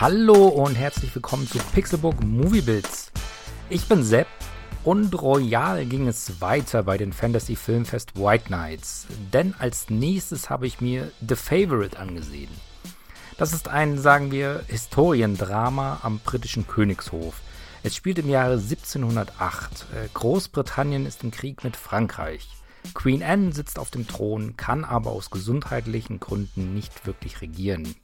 Hallo und herzlich willkommen zu Pixelbook Movie Bits. Ich bin Sepp und royal ging es weiter bei den Fantasy Filmfest White Knights, denn als nächstes habe ich mir The Favorite angesehen. Das ist ein, sagen wir, Historiendrama am britischen Königshof. Es spielt im Jahre 1708. Äh, Großbritannien ist im Krieg mit Frankreich. Queen Anne sitzt auf dem Thron, kann aber aus gesundheitlichen Gründen nicht wirklich regieren.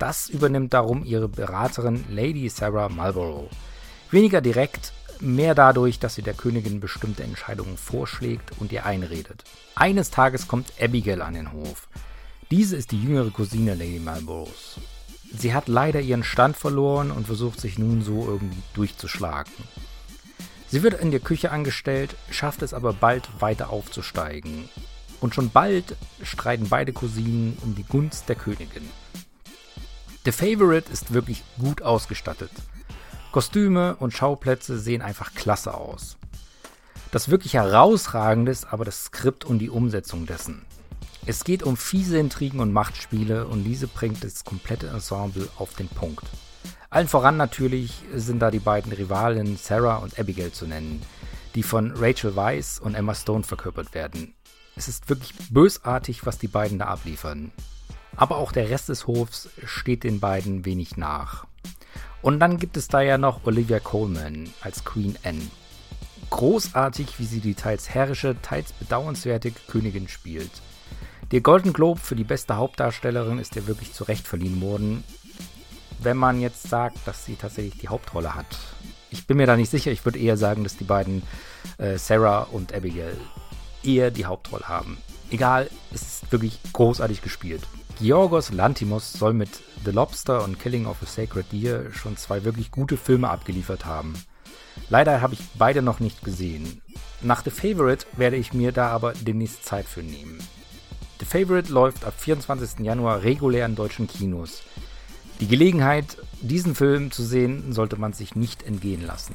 Das übernimmt darum ihre Beraterin Lady Sarah Marlborough. Weniger direkt, mehr dadurch, dass sie der Königin bestimmte Entscheidungen vorschlägt und ihr einredet. Eines Tages kommt Abigail an den Hof. Diese ist die jüngere Cousine Lady Marlboroughs. Sie hat leider ihren Stand verloren und versucht sich nun so irgendwie durchzuschlagen. Sie wird in der Küche angestellt, schafft es aber bald weiter aufzusteigen. Und schon bald streiten beide Cousinen um die Gunst der Königin. The Favorite ist wirklich gut ausgestattet. Kostüme und Schauplätze sehen einfach klasse aus. Das wirklich herausragende ist aber das Skript und die Umsetzung dessen. Es geht um fiese Intrigen und Machtspiele und diese bringt das komplette Ensemble auf den Punkt. Allen voran natürlich sind da die beiden Rivalinnen Sarah und Abigail zu nennen, die von Rachel Weisz und Emma Stone verkörpert werden. Es ist wirklich bösartig, was die beiden da abliefern. Aber auch der Rest des Hofs steht den beiden wenig nach. Und dann gibt es da ja noch Olivia Coleman als Queen Anne. Großartig, wie sie die teils herrische, teils bedauernswerte Königin spielt. Der Golden Globe für die beste Hauptdarstellerin ist ihr wirklich zu Recht verliehen worden. Wenn man jetzt sagt, dass sie tatsächlich die Hauptrolle hat. Ich bin mir da nicht sicher. Ich würde eher sagen, dass die beiden äh, Sarah und Abigail eher die Hauptrolle haben. Egal, es ist wirklich großartig gespielt. Georgos Lantimos soll mit The Lobster und Killing of a Sacred Deer schon zwei wirklich gute Filme abgeliefert haben. Leider habe ich beide noch nicht gesehen. Nach The Favorite werde ich mir da aber demnächst Zeit für nehmen. The Favorite läuft ab 24. Januar regulär in deutschen Kinos. Die Gelegenheit, diesen Film zu sehen, sollte man sich nicht entgehen lassen.